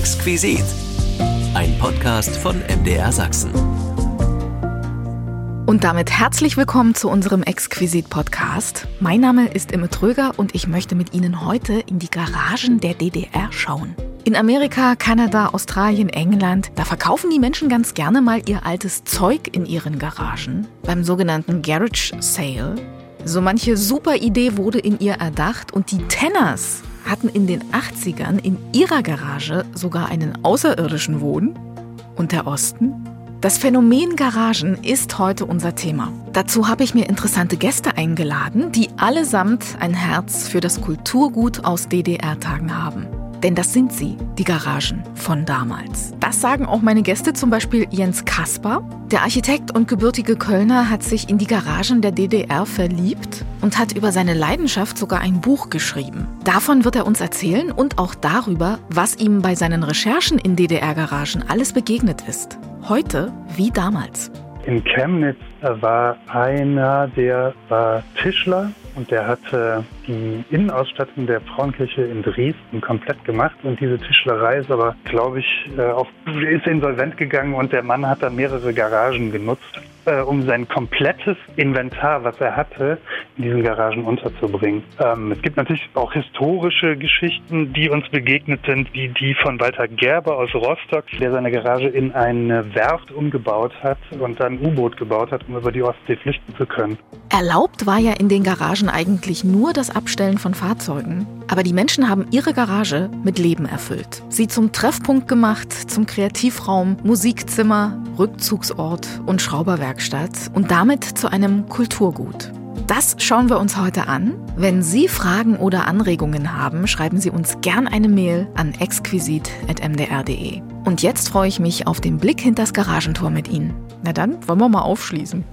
Exquisit. Ein Podcast von MDR Sachsen. Und damit herzlich willkommen zu unserem Exquisit-Podcast. Mein Name ist Imme Tröger und ich möchte mit Ihnen heute in die Garagen der DDR schauen. In Amerika, Kanada, Australien, England, da verkaufen die Menschen ganz gerne mal ihr altes Zeug in ihren Garagen beim sogenannten Garage Sale. So manche super Idee wurde in ihr erdacht und die Tenners hatten in den 80ern in ihrer Garage sogar einen Außerirdischen wohnen. Und der Osten? Das Phänomen Garagen ist heute unser Thema. Dazu habe ich mir interessante Gäste eingeladen, die allesamt ein Herz für das Kulturgut aus DDR-Tagen haben. Denn das sind sie, die Garagen von damals. Das sagen auch meine Gäste, zum Beispiel Jens Kasper. Der Architekt und gebürtige Kölner hat sich in die Garagen der DDR verliebt und hat über seine Leidenschaft sogar ein Buch geschrieben. Davon wird er uns erzählen und auch darüber, was ihm bei seinen Recherchen in DDR-Garagen alles begegnet ist. Heute wie damals. In Chemnitz war einer, der war Tischler und der hatte die Innenausstattung der Frauenkirche in Dresden komplett gemacht und diese Tischlerei ist aber, glaube ich, äh, auf, ist insolvent gegangen und der Mann hat dann mehrere Garagen genutzt, äh, um sein komplettes Inventar, was er hatte, in diesen Garagen unterzubringen. Ähm, es gibt natürlich auch historische Geschichten, die uns begegnet sind, wie die von Walter Gerber aus Rostock, der seine Garage in eine Werft umgebaut hat und dann U-Boot gebaut hat, um über die Ostsee flüchten zu können. Erlaubt war ja in den Garagen eigentlich nur das Abstellen von Fahrzeugen. Aber die Menschen haben ihre Garage mit Leben erfüllt. Sie zum Treffpunkt gemacht, zum Kreativraum, Musikzimmer, Rückzugsort und Schrauberwerkstatt und damit zu einem Kulturgut. Das schauen wir uns heute an. Wenn Sie Fragen oder Anregungen haben, schreiben Sie uns gern eine Mail an exquisit.mdr.de. Und jetzt freue ich mich auf den Blick hinter das Garagentor mit Ihnen. Na dann, wollen wir mal aufschließen.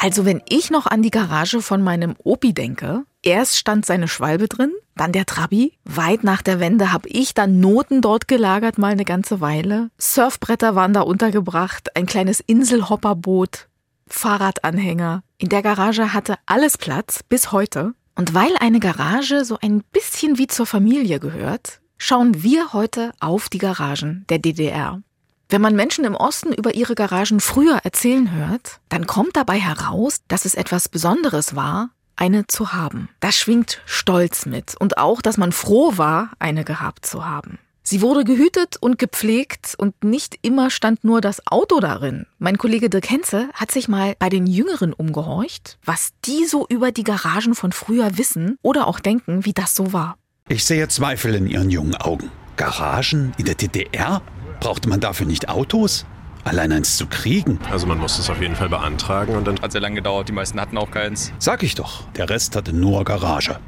Also wenn ich noch an die Garage von meinem Opi denke, erst stand seine Schwalbe drin, dann der Trabi. Weit nach der Wende habe ich dann Noten dort gelagert, mal eine ganze Weile. Surfbretter waren da untergebracht, ein kleines Inselhopperboot, Fahrradanhänger. In der Garage hatte alles Platz, bis heute. Und weil eine Garage so ein bisschen wie zur Familie gehört, schauen wir heute auf die Garagen der DDR. Wenn man Menschen im Osten über ihre Garagen früher erzählen hört, dann kommt dabei heraus, dass es etwas Besonderes war, eine zu haben. Das schwingt Stolz mit und auch, dass man froh war, eine gehabt zu haben. Sie wurde gehütet und gepflegt und nicht immer stand nur das Auto darin. Mein Kollege Dirk Henze hat sich mal bei den Jüngeren umgehorcht, was die so über die Garagen von früher wissen oder auch denken, wie das so war. Ich sehe Zweifel in Ihren jungen Augen. Garagen in der DDR? Brauchte man dafür nicht Autos? Allein eins zu kriegen? Also man muss es auf jeden Fall beantragen und dann hat sehr lange gedauert. Die meisten hatten auch keins. Sag ich doch, der Rest hatte nur Garage.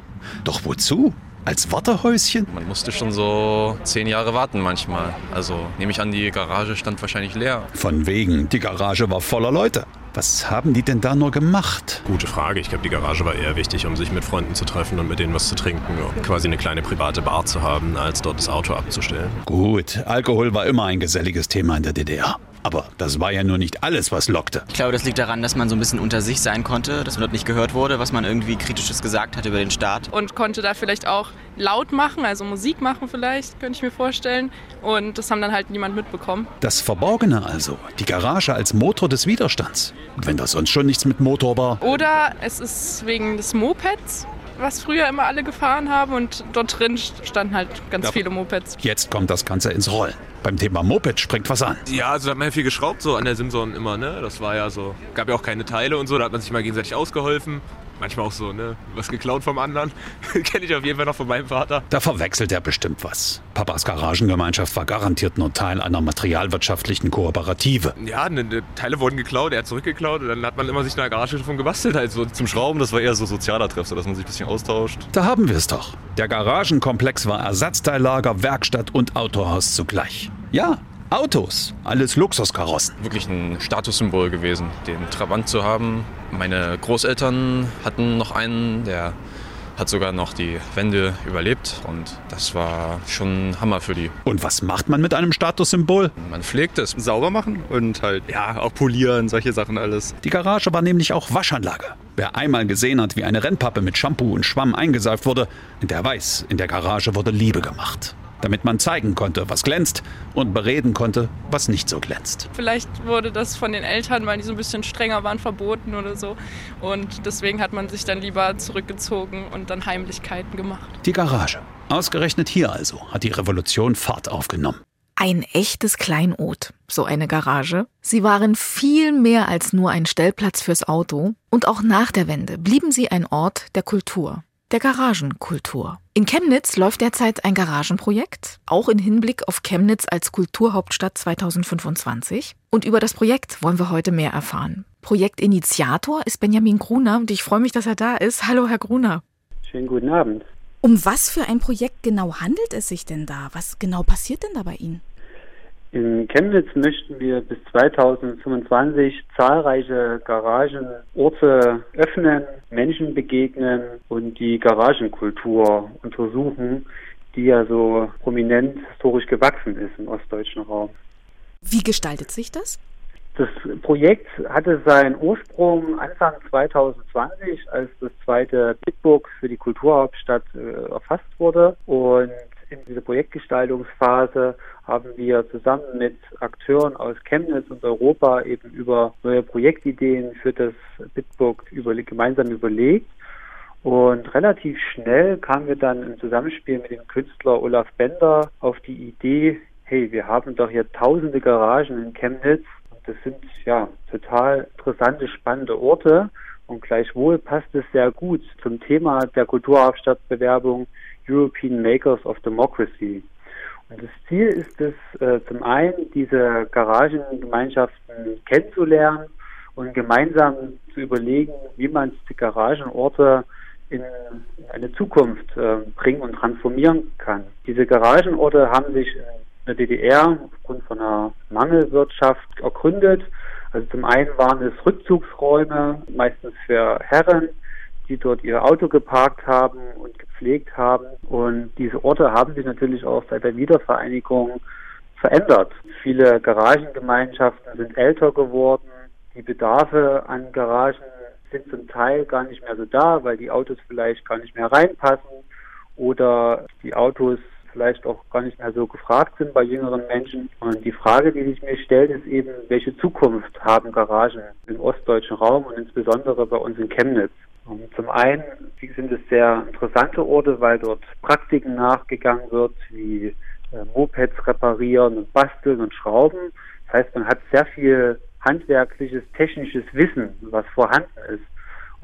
Doch wozu? Als Wartehäuschen? Man musste schon so zehn Jahre warten manchmal. Also nehme ich an, die Garage stand wahrscheinlich leer. Von wegen, die Garage war voller Leute. Was haben die denn da nur gemacht? Gute Frage. Ich glaube, die Garage war eher wichtig, um sich mit Freunden zu treffen und mit denen was zu trinken. Um quasi eine kleine private Bar zu haben, als dort das Auto abzustellen. Gut, Alkohol war immer ein geselliges Thema in der DDR. Aber das war ja nur nicht alles, was lockte. Ich glaube, das liegt daran, dass man so ein bisschen unter sich sein konnte, dass man dort nicht gehört wurde, was man irgendwie kritisches gesagt hat über den Staat. Und konnte da vielleicht auch laut machen, also Musik machen vielleicht, könnte ich mir vorstellen. Und das haben dann halt niemand mitbekommen. Das Verborgene also, die Garage als Motor des Widerstands. Wenn das sonst schon nichts mit Motor war. Oder es ist wegen des Mopeds was früher immer alle gefahren haben und dort drin standen halt ganz ja. viele Mopeds. Jetzt kommt das Ganze ins Rollen. Beim Thema Moped springt was an. Ja, also da hat man ja viel geschraubt so an der Simson immer, ne? Das war ja so, gab ja auch keine Teile und so, da hat man sich mal gegenseitig ausgeholfen manchmal auch so, ne? Was geklaut vom anderen. Kenne ich auf jeden Fall noch von meinem Vater. Da verwechselt er bestimmt was. Papas Garagengemeinschaft war garantiert nur Teil einer materialwirtschaftlichen Kooperative. Ja, ne, ne, Teile wurden geklaut, er hat zurückgeklaut und dann hat man immer sich in der Garage davon gebastelt. Halt so zum Schrauben, das war eher so sozialer Treff, so dass man sich ein bisschen austauscht. Da haben wir es doch. Der Garagenkomplex war Ersatzteillager, Werkstatt und Autohaus zugleich. Ja, Autos, alles Luxuskarossen. Wirklich ein Statussymbol gewesen, den Trabant zu haben. Meine Großeltern hatten noch einen, der hat sogar noch die Wende überlebt und das war schon ein Hammer für die. Und was macht man mit einem Statussymbol? Man pflegt es. Sauber machen und halt, ja, auch polieren, solche Sachen alles. Die Garage war nämlich auch Waschanlage. Wer einmal gesehen hat, wie eine Rennpappe mit Shampoo und Schwamm eingesaugt wurde, der weiß, in der Garage wurde Liebe gemacht damit man zeigen konnte, was glänzt und bereden konnte, was nicht so glänzt. Vielleicht wurde das von den Eltern, weil die so ein bisschen strenger waren, verboten oder so. Und deswegen hat man sich dann lieber zurückgezogen und dann Heimlichkeiten gemacht. Die Garage. Ausgerechnet hier also hat die Revolution Fahrt aufgenommen. Ein echtes Kleinod, so eine Garage. Sie waren viel mehr als nur ein Stellplatz fürs Auto. Und auch nach der Wende blieben sie ein Ort der Kultur der Garagenkultur. In Chemnitz läuft derzeit ein Garagenprojekt, auch in Hinblick auf Chemnitz als Kulturhauptstadt 2025. Und über das Projekt wollen wir heute mehr erfahren. Projektinitiator ist Benjamin Gruner und ich freue mich, dass er da ist. Hallo, Herr Gruner. Schönen guten Abend. Um was für ein Projekt genau handelt es sich denn da? Was genau passiert denn da bei Ihnen? In Chemnitz möchten wir bis 2025 zahlreiche Garagenorte öffnen, Menschen begegnen und die Garagenkultur untersuchen, die ja so prominent historisch gewachsen ist im ostdeutschen Raum. Wie gestaltet sich das? Das Projekt hatte seinen Ursprung Anfang 2020, als das zweite Bitbook für die Kulturhauptstadt äh, erfasst wurde. Und in dieser Projektgestaltungsphase haben wir zusammen mit Akteuren aus Chemnitz und Europa eben über neue Projektideen für das Bitbook über, gemeinsam überlegt. Und relativ schnell kamen wir dann im Zusammenspiel mit dem Künstler Olaf Bender auf die Idee, hey, wir haben doch hier tausende Garagen in Chemnitz das sind ja total interessante, spannende Orte und gleichwohl passt es sehr gut zum Thema der Kulturhauptstadtbewerbung European Makers of Democracy. Und das Ziel ist es, äh, zum einen diese Garagengemeinschaften kennenzulernen und gemeinsam zu überlegen, wie man die Garagenorte in eine Zukunft äh, bringen und transformieren kann. Diese Garagenorte haben sich in der DDR aufgrund von einer Mangelwirtschaft ergründet. Also zum einen waren es Rückzugsräume, meistens für Herren, die dort ihr Auto geparkt haben und gepflegt haben. Und diese Orte haben sich natürlich auch seit der Wiedervereinigung verändert. Viele Garagengemeinschaften sind älter geworden. Die Bedarfe an Garagen sind zum Teil gar nicht mehr so da, weil die Autos vielleicht gar nicht mehr reinpassen oder die Autos vielleicht auch gar nicht mehr so gefragt sind bei jüngeren Menschen. Und die Frage, die sich mir stellt, ist eben, welche Zukunft haben Garagen im ostdeutschen Raum und insbesondere bei uns in Chemnitz? Und zum einen sind es sehr interessante Orte, weil dort Praktiken nachgegangen wird, wie äh, Mopeds reparieren und basteln und schrauben. Das heißt, man hat sehr viel handwerkliches, technisches Wissen, was vorhanden ist.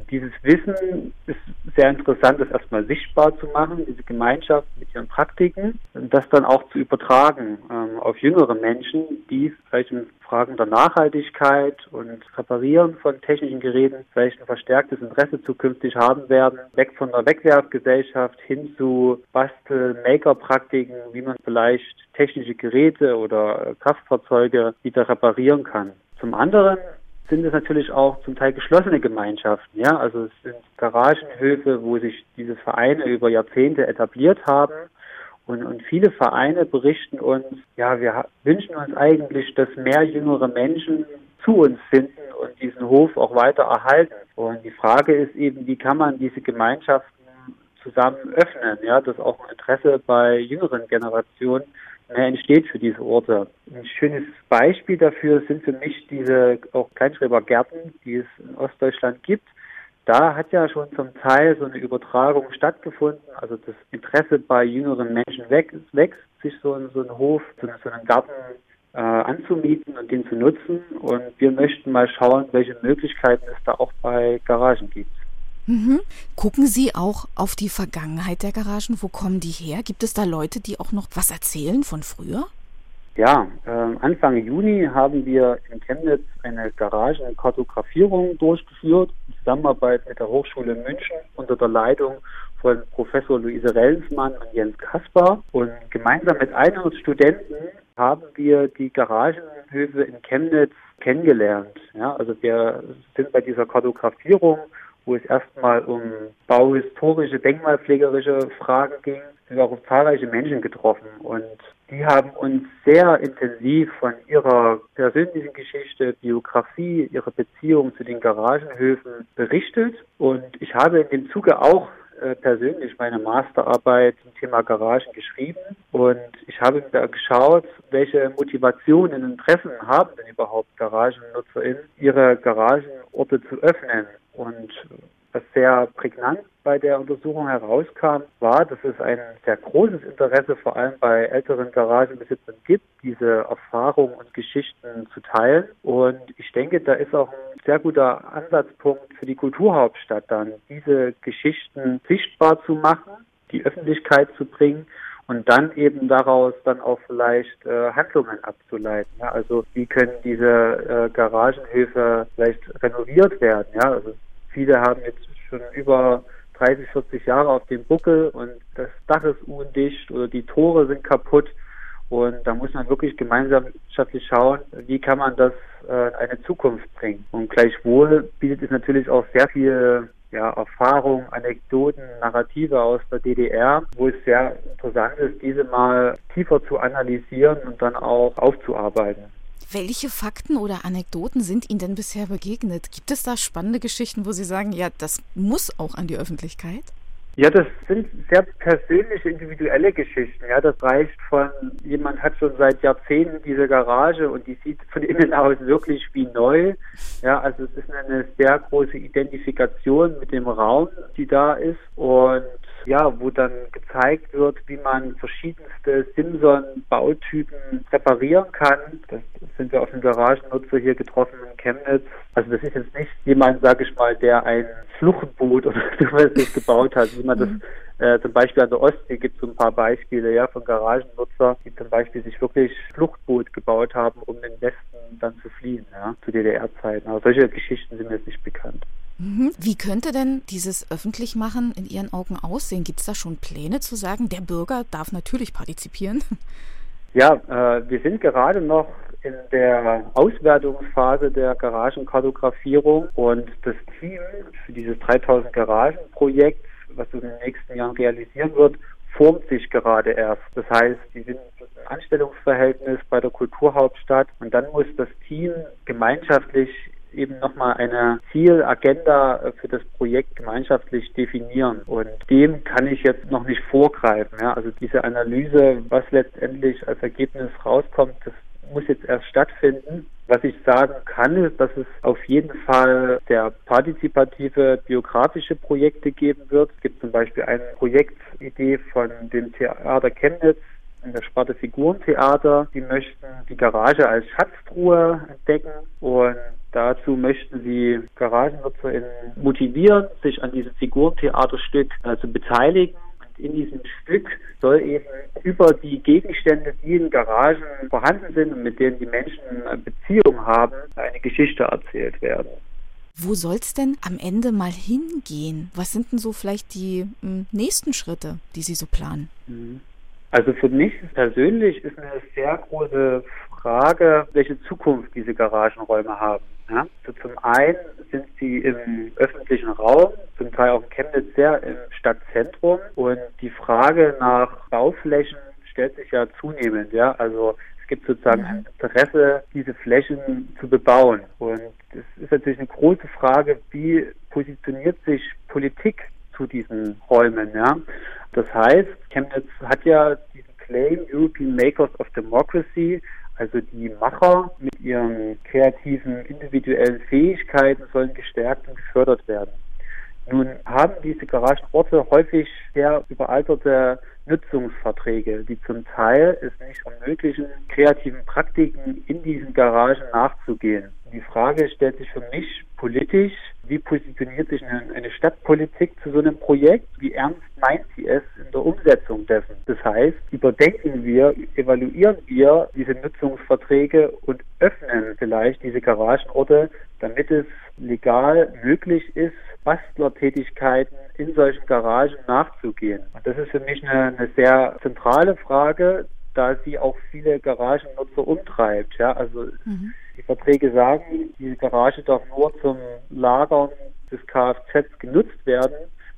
Dieses Wissen ist sehr interessant, das erstmal sichtbar zu machen, diese Gemeinschaft mit ihren Praktiken das dann auch zu übertragen ähm, auf jüngere Menschen, die vielleicht in Fragen der Nachhaltigkeit und Reparieren von technischen Geräten vielleicht ein verstärktes Interesse zukünftig haben werden, weg von der Wegwerfgesellschaft hin zu Bastel-Maker-Praktiken, wie man vielleicht technische Geräte oder Kraftfahrzeuge wieder reparieren kann. Zum anderen sind es natürlich auch zum Teil geschlossene Gemeinschaften. Ja, also es sind Garagenhöfe, wo sich diese Vereine über Jahrzehnte etabliert haben. Und, und viele Vereine berichten uns, ja, wir wünschen uns eigentlich, dass mehr jüngere Menschen zu uns finden und diesen Hof auch weiter erhalten. Und die Frage ist eben, wie kann man diese Gemeinschaften zusammen öffnen, ja, dass auch ein Interesse bei jüngeren Generationen entsteht für diese Orte. Ein schönes Beispiel dafür sind für mich diese auch Kleinschreibergärten, die es in Ostdeutschland gibt. Da hat ja schon zum Teil so eine Übertragung stattgefunden, also das Interesse bei jüngeren Menschen wächst, wächst sich so, in, so einen Hof, so, so einen Garten äh, anzumieten und den zu nutzen. Und wir möchten mal schauen, welche Möglichkeiten es da auch bei Garagen gibt. Mhm. Gucken Sie auch auf die Vergangenheit der Garagen? Wo kommen die her? Gibt es da Leute, die auch noch was erzählen von früher? Ja, äh, Anfang Juni haben wir in Chemnitz eine Garagenkartografierung durchgeführt in Zusammenarbeit mit der Hochschule München unter der Leitung von Professor Luise Rellensmann und Jens Kaspar. Und gemeinsam mit 100 Studenten haben wir die Garagenhöfe in Chemnitz kennengelernt. Ja, also wir sind bei dieser Kartografierung wo es erstmal um bauhistorische, denkmalpflegerische Fragen ging, sind wir auch auf zahlreiche Menschen getroffen und die haben uns sehr intensiv von ihrer persönlichen Geschichte, Biografie, ihrer Beziehung zu den Garagenhöfen berichtet. Und ich habe in dem Zuge auch äh, persönlich meine Masterarbeit zum Thema Garagen geschrieben und ich habe da geschaut, welche Motivationen und Interessen haben denn überhaupt GaragennutzerInnen, ihre Garagenorte zu öffnen. Und was sehr prägnant bei der Untersuchung herauskam, war, dass es ein sehr großes Interesse vor allem bei älteren Garagenbesitzern gibt, diese Erfahrungen und Geschichten zu teilen. Und ich denke, da ist auch ein sehr guter Ansatzpunkt für die Kulturhauptstadt dann, diese Geschichten sichtbar zu machen, die Öffentlichkeit zu bringen und dann eben daraus dann auch vielleicht äh, Handlungen abzuleiten. Ja? Also wie können diese äh, Garagenhöfe vielleicht renoviert werden? Ja, also viele haben jetzt schon über 30, 40 Jahre auf dem Buckel und das Dach ist undicht oder die Tore sind kaputt. Und da muss man wirklich gemeinschaftlich schauen, wie kann man das äh, in eine Zukunft bringen. Und gleichwohl bietet es natürlich auch sehr viel ja, Erfahrung, Anekdoten, Narrative aus der DDR, wo es sehr interessant ist, diese mal tiefer zu analysieren und dann auch aufzuarbeiten. Welche Fakten oder Anekdoten sind Ihnen denn bisher begegnet? Gibt es da spannende Geschichten, wo Sie sagen, ja, das muss auch an die Öffentlichkeit? Ja, das sind sehr persönliche, individuelle Geschichten. Ja, das reicht von jemand hat schon seit Jahrzehnten diese Garage und die sieht von innen aus wirklich wie neu. Ja, also es ist eine sehr große Identifikation mit dem Raum, die da ist und ja, wo dann gezeigt wird, wie man verschiedenste Simson-Bautypen reparieren kann. Das sind wir auf dem Garagennutzer hier getroffen in Chemnitz. Also das ist jetzt nicht jemand, sage ich mal, der ein Fluchtboot oder sowas sich gebaut hat, wie man mhm. das äh, zum Beispiel an der Ostsee gibt es so ein paar Beispiele ja, von Garagennutzer, die zum Beispiel sich wirklich Fluchtboot gebaut haben, um den Westen dann zu fliehen, ja, zu DDR-Zeiten. Aber solche Geschichten sind mir jetzt nicht bekannt. Mhm. Wie könnte denn dieses Öffentlichmachen in Ihren Augen aussehen? Gibt es da schon Pläne zu sagen, der Bürger darf natürlich partizipieren? Ja, äh, wir sind gerade noch in der Auswertungsphase der Garagenkartografierung und das Team für dieses 3000 Garagen Projekt, was in den nächsten Jahren realisieren wird, formt sich gerade erst. Das heißt, die sind im Anstellungsverhältnis bei der Kulturhauptstadt und dann muss das Team gemeinschaftlich eben nochmal eine Zielagenda für das Projekt gemeinschaftlich definieren. Und dem kann ich jetzt noch nicht vorgreifen. Ja. Also diese Analyse, was letztendlich als Ergebnis rauskommt, das muss jetzt erst stattfinden. Was ich sagen kann, ist, dass es auf jeden Fall sehr partizipative biografische Projekte geben wird. Es gibt zum Beispiel eine Projektidee von dem Theater Chemnitz, in der Sparte Figurentheater. Die möchten die Garage als Schatztruhe entdecken und dazu möchten sie GaragennutzerInnen motivieren, sich an diesem Figurentheaterstück äh, zu beteiligen. In diesem Stück soll eben über die Gegenstände, die in Garagen vorhanden sind und mit denen die Menschen Beziehung haben, eine Geschichte erzählt werden. Wo soll es denn am Ende mal hingehen? Was sind denn so vielleicht die hm, nächsten Schritte, die Sie so planen? Mhm. Also für mich persönlich ist eine sehr große Frage, welche Zukunft diese Garagenräume haben. Ja? Also zum einen sind sie im öffentlichen Raum, zum Teil auch in Chemnitz sehr im Stadtzentrum und die Frage nach Bauflächen stellt sich ja zunehmend. Ja? Also es gibt sozusagen ein Interesse, diese Flächen zu bebauen. Und es ist natürlich eine große Frage, wie positioniert sich Politik zu diesen Räumen. Ja? Das heißt, Chemnitz hat ja diesen Claim European Makers of Democracy, also die Macher mit ihren kreativen, individuellen Fähigkeiten sollen gestärkt und gefördert werden. Nun haben diese Garagenorte häufig sehr überalterte Nutzungsverträge, die zum Teil es nicht ermöglichen, kreativen Praktiken in diesen Garagen nachzugehen. Die Frage stellt sich für mich politisch, wie positioniert sich eine, Stadtpolitik zu so einem Projekt? Wie ernst meint sie es in der Umsetzung dessen? Das heißt, überdenken wir, evaluieren wir diese Nutzungsverträge und öffnen vielleicht diese Garagenorte, damit es legal möglich ist, Bastlertätigkeiten in solchen Garagen nachzugehen. Und das ist für mich eine, eine sehr zentrale Frage, da sie auch viele Garagennutzer umtreibt. Ja, also mhm. Die Verträge sagen, diese Garage darf nur zum Lagern des Kfz genutzt werden.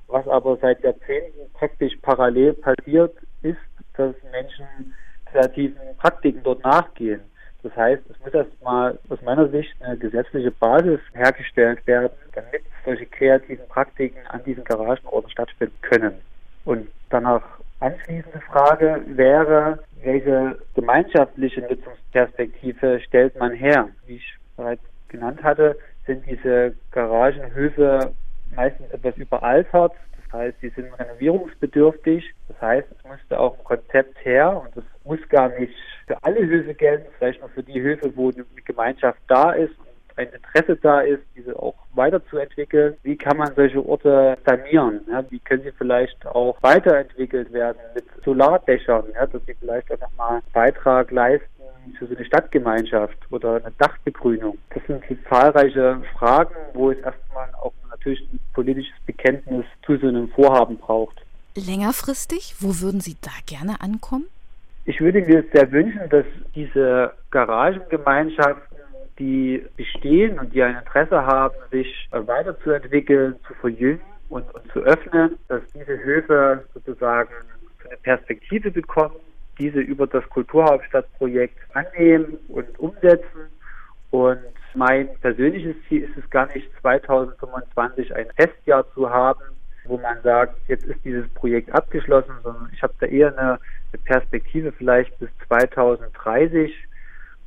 Was aber seit Jahrzehnten praktisch parallel passiert, ist, dass Menschen kreativen Praktiken dort nachgehen. Das heißt, es muss erstmal aus meiner Sicht eine gesetzliche Basis hergestellt werden, damit solche kreativen Praktiken an diesen Garagenorten stattfinden können. Und danach anschließende Frage wäre, welche gemeinschaftliche Nutzungsperspektive stellt man her? Wie ich bereits genannt hatte, sind diese Garagenhöfe meistens etwas überaltert. Das heißt, sie sind renovierungsbedürftig. Das heißt, es müsste auch ein Konzept her und das muss gar nicht für alle Höfe gelten, vielleicht nur für die Höfe, wo eine Gemeinschaft da ist ein Interesse da ist, diese auch weiterzuentwickeln. Wie kann man solche Orte sanieren? Ja, wie können sie vielleicht auch weiterentwickelt werden mit Solardächern, ja, dass sie vielleicht auch nochmal einen Beitrag leisten für so eine Stadtgemeinschaft oder eine Dachbegrünung. Das sind zahlreiche Fragen, wo es erstmal auch natürlich ein politisches Bekenntnis zu so einem Vorhaben braucht. Längerfristig, wo würden Sie da gerne ankommen? Ich würde mir sehr wünschen, dass diese Garagengemeinschaften die bestehen und die ein Interesse haben, sich weiterzuentwickeln, zu verjüngen und, und zu öffnen, dass diese Höfe sozusagen eine Perspektive bekommen, diese über das Kulturhauptstadtprojekt annehmen und umsetzen. Und mein persönliches Ziel ist es gar nicht, 2025 ein Festjahr zu haben, wo man sagt, jetzt ist dieses Projekt abgeschlossen, sondern ich habe da eher eine, eine Perspektive vielleicht bis 2030,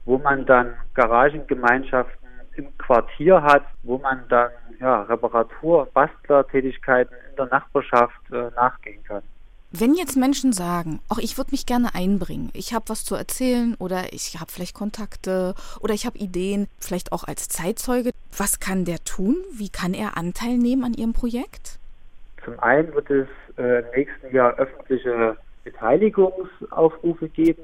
wo man dann Garagengemeinschaften im Quartier hat, wo man dann ja, Reparatur, Bastlertätigkeiten in der Nachbarschaft äh, nachgehen kann. Wenn jetzt Menschen sagen, ach, ich würde mich gerne einbringen, ich habe was zu erzählen oder ich habe vielleicht Kontakte oder ich habe Ideen, vielleicht auch als Zeitzeuge, was kann der tun? Wie kann er Anteil nehmen an Ihrem Projekt? Zum einen wird es äh, im nächsten Jahr öffentliche Beteiligungsaufrufe geben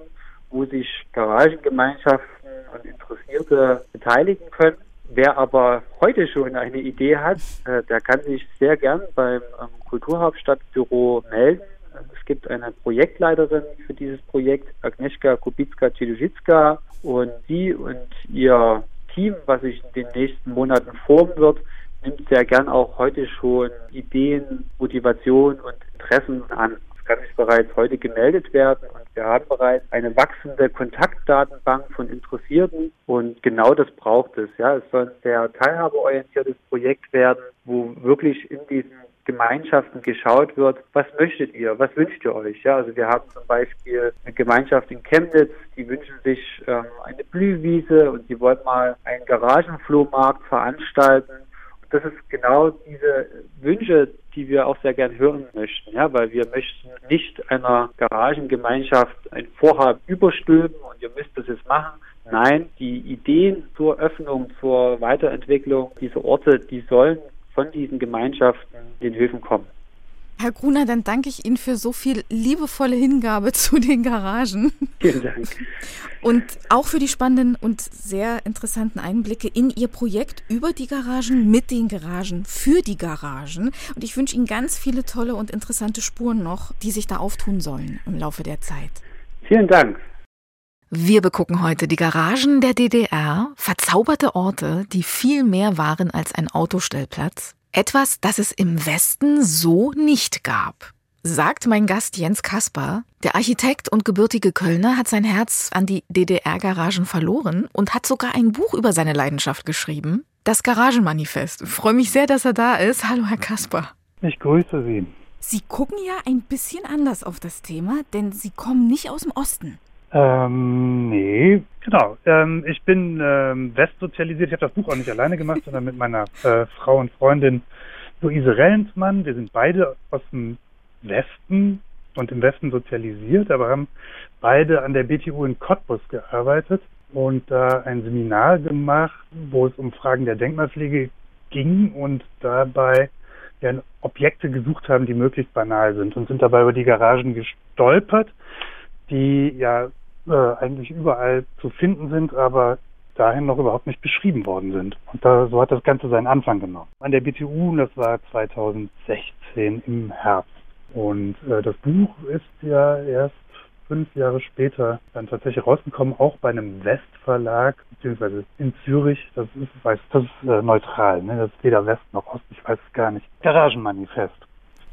wo sich Garagengemeinschaften und Interessierte beteiligen können. Wer aber heute schon eine Idee hat, äh, der kann sich sehr gern beim ähm, Kulturhauptstadtbüro melden. Es gibt eine Projektleiterin für dieses Projekt, Agnieszka Kubicka-Cieluszicka, und sie und ihr Team, was sich in den nächsten Monaten formen wird, nimmt sehr gern auch heute schon Ideen, Motivation und Interessen an kann sich bereits heute gemeldet werden und wir haben bereits eine wachsende Kontaktdatenbank von Interessierten und genau das braucht es. Ja, es soll ein sehr teilhabeorientiertes Projekt werden, wo wirklich in diesen Gemeinschaften geschaut wird, was möchtet ihr, was wünscht ihr euch? Ja, also wir haben zum Beispiel eine Gemeinschaft in Chemnitz, die wünschen sich ähm, eine Blühwiese und die wollen mal einen Garagenflohmarkt veranstalten das ist genau diese Wünsche, die wir auch sehr gern hören möchten, ja, weil wir möchten nicht einer Garagengemeinschaft ein Vorhaben überstülpen und ihr müsst das jetzt machen. Nein, die Ideen zur Öffnung, zur Weiterentwicklung dieser Orte, die sollen von diesen Gemeinschaften den Höfen kommen. Herr Gruner, dann danke ich Ihnen für so viel liebevolle Hingabe zu den Garagen. Vielen Dank. Und auch für die spannenden und sehr interessanten Einblicke in Ihr Projekt über die Garagen, mit den Garagen, für die Garagen. Und ich wünsche Ihnen ganz viele tolle und interessante Spuren noch, die sich da auftun sollen im Laufe der Zeit. Vielen Dank. Wir begucken heute die Garagen der DDR, verzauberte Orte, die viel mehr waren als ein Autostellplatz, etwas, das es im Westen so nicht gab. Sagt mein Gast Jens Kasper, der Architekt und gebürtige Kölner hat sein Herz an die DDR-Garagen verloren und hat sogar ein Buch über seine Leidenschaft geschrieben. Das Garagenmanifest. Ich freue mich sehr, dass er da ist. Hallo, Herr Kasper. Ich grüße Sie. Sie gucken ja ein bisschen anders auf das Thema, denn Sie kommen nicht aus dem Osten. Ähm, nee, genau. Ähm, ich bin ähm, westsozialisiert. Ich habe das Buch auch nicht alleine gemacht, sondern mit meiner äh, Frau und Freundin Luise Rellensmann. Wir sind beide aus dem Westen und im Westen sozialisiert, aber haben beide an der BTU in Cottbus gearbeitet und da ein Seminar gemacht, wo es um Fragen der Denkmalpflege ging und dabei ja, Objekte gesucht haben, die möglichst banal sind und sind dabei über die Garagen gestolpert, die ja äh, eigentlich überall zu finden sind, aber dahin noch überhaupt nicht beschrieben worden sind. Und da, so hat das Ganze seinen Anfang genommen. An der BTU, das war 2016 im Herbst. Und äh, das Buch ist ja erst fünf Jahre später dann tatsächlich rausgekommen, auch bei einem Westverlag, beziehungsweise in Zürich. Das ist, weiß, das ist äh, neutral, ne? das ist weder West noch Ost, ich weiß es gar nicht. Garagenmanifest.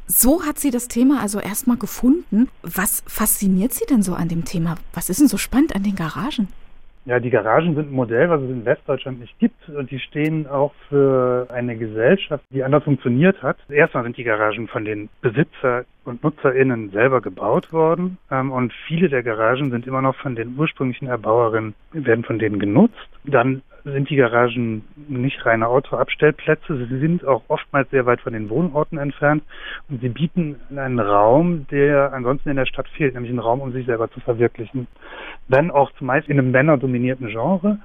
So hat sie das Thema also erstmal gefunden. Was fasziniert sie denn so an dem Thema? Was ist denn so spannend an den Garagen? Ja, die Garagen sind ein Modell, was es in Westdeutschland nicht gibt. Und die stehen auch für eine Gesellschaft, die anders funktioniert hat. Erstmal sind die Garagen von den Besitzer und NutzerInnen selber gebaut worden. Ähm, und viele der Garagen sind immer noch von den ursprünglichen Erbauerinnen, werden von denen genutzt. Dann sind die Garagen nicht reine Autoabstellplätze. Sie sind auch oftmals sehr weit von den Wohnorten entfernt und sie bieten einen Raum, der ansonsten in der Stadt fehlt, nämlich einen Raum, um sich selber zu verwirklichen. Wenn auch zumeist in einem männerdominierten Genre,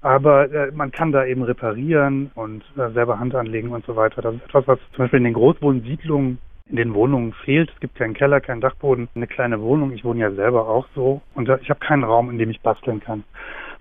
aber äh, man kann da eben reparieren und äh, selber Hand anlegen und so weiter. Das ist etwas, was zum Beispiel in den Großwohnsiedlungen in den Wohnungen fehlt. Es gibt keinen Keller, keinen Dachboden, eine kleine Wohnung. Ich wohne ja selber auch so und ich habe keinen Raum, in dem ich basteln kann.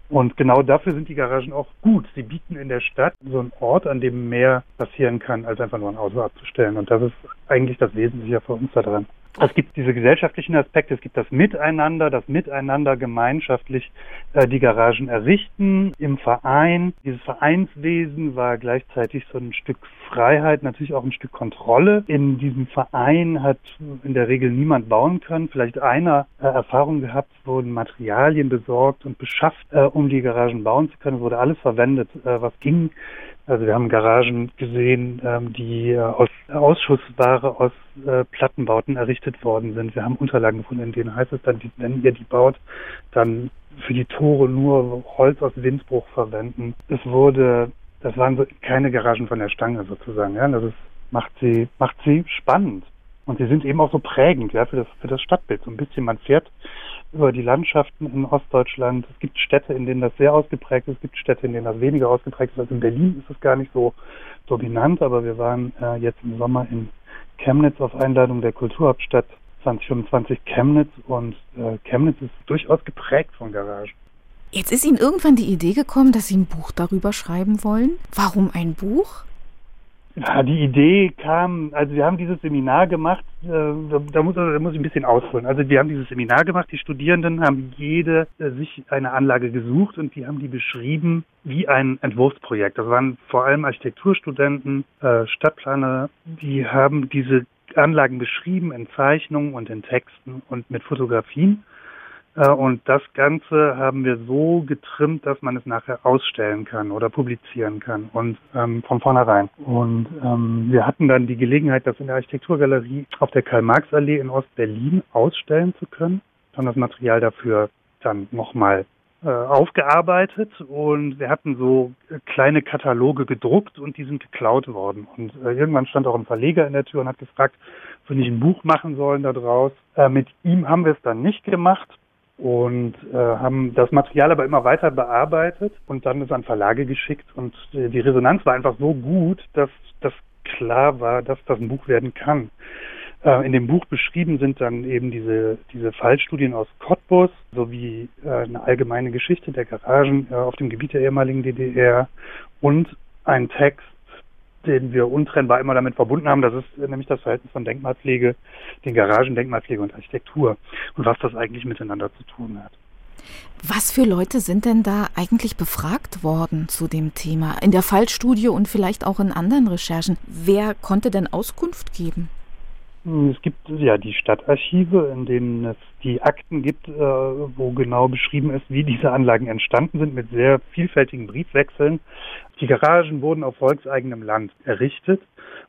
Und genau dafür sind die Garagen auch gut. Sie bieten in der Stadt so einen Ort, an dem mehr passieren kann, als einfach nur ein Auto abzustellen. Und das ist eigentlich das Wesentliche für uns daran. Es gibt diese gesellschaftlichen Aspekte, es gibt das Miteinander, das Miteinander gemeinschaftlich äh, die Garagen errichten im Verein. Dieses Vereinswesen war gleichzeitig so ein Stück Freiheit, natürlich auch ein Stück Kontrolle. In diesem Verein hat in der Regel niemand bauen können. Vielleicht einer äh, Erfahrung gehabt, wurden Materialien besorgt und beschafft, äh, um die Garagen bauen zu können. Es wurde alles verwendet, äh, was ging. Also wir haben Garagen gesehen, ähm, die äh, aus Ausschussware aus äh, Plattenbauten errichtet worden sind. Wir haben Unterlagen gefunden, in denen heißt es dann, wenn ihr die baut, dann für die Tore nur Holz aus Windbruch verwenden. Es wurde, das waren so keine Garagen von der Stange sozusagen. Ja, das ist, macht sie, macht sie spannend. Und sie sind eben auch so prägend, ja, für das, für das Stadtbild. So ein bisschen, man fährt über die Landschaften in Ostdeutschland. Es gibt Städte, in denen das sehr ausgeprägt ist. Es gibt Städte, in denen das weniger ausgeprägt ist. Also in Berlin ist es gar nicht so dominant, aber wir waren äh, jetzt im Sommer in Chemnitz auf Einladung der Kulturhauptstadt 2025 Chemnitz und äh, Chemnitz ist durchaus geprägt von Garagen. Jetzt ist Ihnen irgendwann die Idee gekommen, dass Sie ein Buch darüber schreiben wollen. Warum ein Buch? Ja, die Idee kam, also wir haben dieses Seminar gemacht, äh, da, muss, da muss ich ein bisschen ausholen. Also wir haben dieses Seminar gemacht, die Studierenden haben jede äh, sich eine Anlage gesucht und die haben die beschrieben wie ein Entwurfsprojekt. Das waren vor allem Architekturstudenten, äh, Stadtplaner, die haben diese Anlagen beschrieben in Zeichnungen und in Texten und mit Fotografien. Äh, und das Ganze haben wir so getrimmt, dass man es nachher ausstellen kann oder publizieren kann und ähm, von vornherein. Und ähm, wir hatten dann die Gelegenheit, das in der Architekturgalerie auf der Karl-Marx-Allee in Ost-Berlin ausstellen zu können. Haben das Material dafür dann nochmal äh, aufgearbeitet und wir hatten so kleine Kataloge gedruckt und die sind geklaut worden. Und äh, irgendwann stand auch ein Verleger in der Tür und hat gefragt, ob wir nicht ein Buch machen sollen daraus. Äh, mit ihm haben wir es dann nicht gemacht und äh, haben das Material aber immer weiter bearbeitet und dann es an Verlage geschickt und äh, die Resonanz war einfach so gut, dass das klar war, dass das ein Buch werden kann. Äh, in dem Buch beschrieben sind dann eben diese, diese Fallstudien aus Cottbus sowie äh, eine allgemeine Geschichte der Garagen äh, auf dem Gebiet der ehemaligen DDR und ein Text den wir untrennbar immer damit verbunden haben. Das ist nämlich das Verhältnis von Denkmalpflege, den Garagen, Denkmalpflege und Architektur und was das eigentlich miteinander zu tun hat. Was für Leute sind denn da eigentlich befragt worden zu dem Thema? In der Fallstudie und vielleicht auch in anderen Recherchen. Wer konnte denn Auskunft geben? Es gibt ja die Stadtarchive, in denen es die Akten gibt, äh, wo genau beschrieben ist, wie diese Anlagen entstanden sind, mit sehr vielfältigen Briefwechseln. Die Garagen wurden auf volkseigenem Land errichtet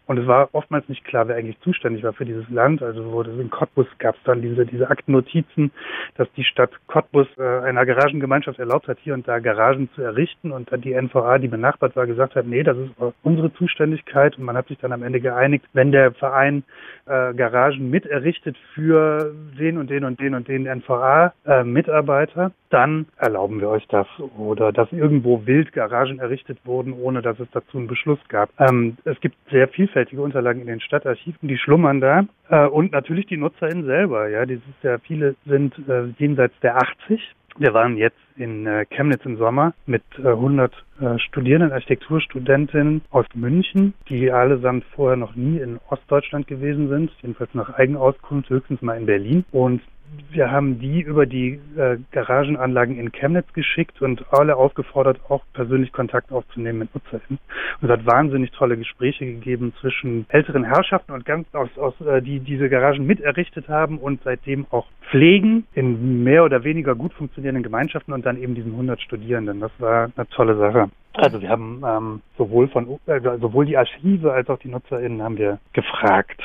und es war oftmals nicht klar, wer eigentlich zuständig war für dieses Land. Also wurde in Cottbus gab es dann diese, diese Aktennotizen, dass die Stadt Cottbus äh, einer Garagengemeinschaft erlaubt hat, hier und da Garagen zu errichten und dann die NVA, die benachbart war, gesagt hat, nee, das ist unsere Zuständigkeit und man hat sich dann am Ende geeinigt, wenn der Verein äh, Garagen mit errichtet für den und den und den und den NVA-Mitarbeiter, äh, dann erlauben wir euch das. Oder dass irgendwo wild Garagen errichtet wurden, ohne dass es dazu einen Beschluss gab. Ähm, es gibt sehr vielfältige Unterlagen in den Stadtarchiven, die schlummern da. Äh, und natürlich die NutzerInnen selber. Ja, dieses ja viele sind äh, jenseits der 80 wir waren jetzt in äh, Chemnitz im Sommer mit äh, 100 äh, Studierenden, Architekturstudentinnen aus München, die allesamt vorher noch nie in Ostdeutschland gewesen sind, jedenfalls nach Eigenauskunft höchstens mal in Berlin. Und wir haben die über die äh, Garagenanlagen in Chemnitz geschickt und alle aufgefordert, auch persönlich Kontakt aufzunehmen mit NutzerInnen. Und es hat wahnsinnig tolle Gespräche gegeben zwischen älteren Herrschaften und ganz aus, aus äh, die diese Garagen mit errichtet haben und seitdem auch pflegen in mehr oder weniger gut funktionierenden Gemeinschaften und dann eben diesen 100 Studierenden. Das war eine tolle Sache. Also wir haben ähm, sowohl von äh, sowohl die Archive als auch die NutzerInnen haben wir gefragt.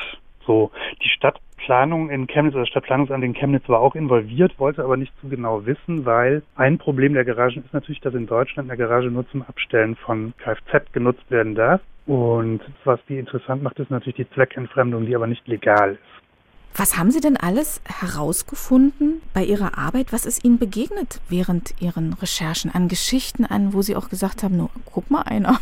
So die Stadtplanung in Chemnitz oder das Stadtplanungsamt in Chemnitz war auch involviert, wollte aber nicht zu genau wissen, weil ein Problem der Garagen ist natürlich, dass in Deutschland eine Garage nur zum Abstellen von Kfz genutzt werden darf. Und was die interessant macht, ist natürlich die Zweckentfremdung, die aber nicht legal ist. Was haben Sie denn alles herausgefunden bei Ihrer Arbeit? Was ist Ihnen begegnet während Ihren Recherchen an Geschichten an, wo Sie auch gesagt haben, nur guck mal einer?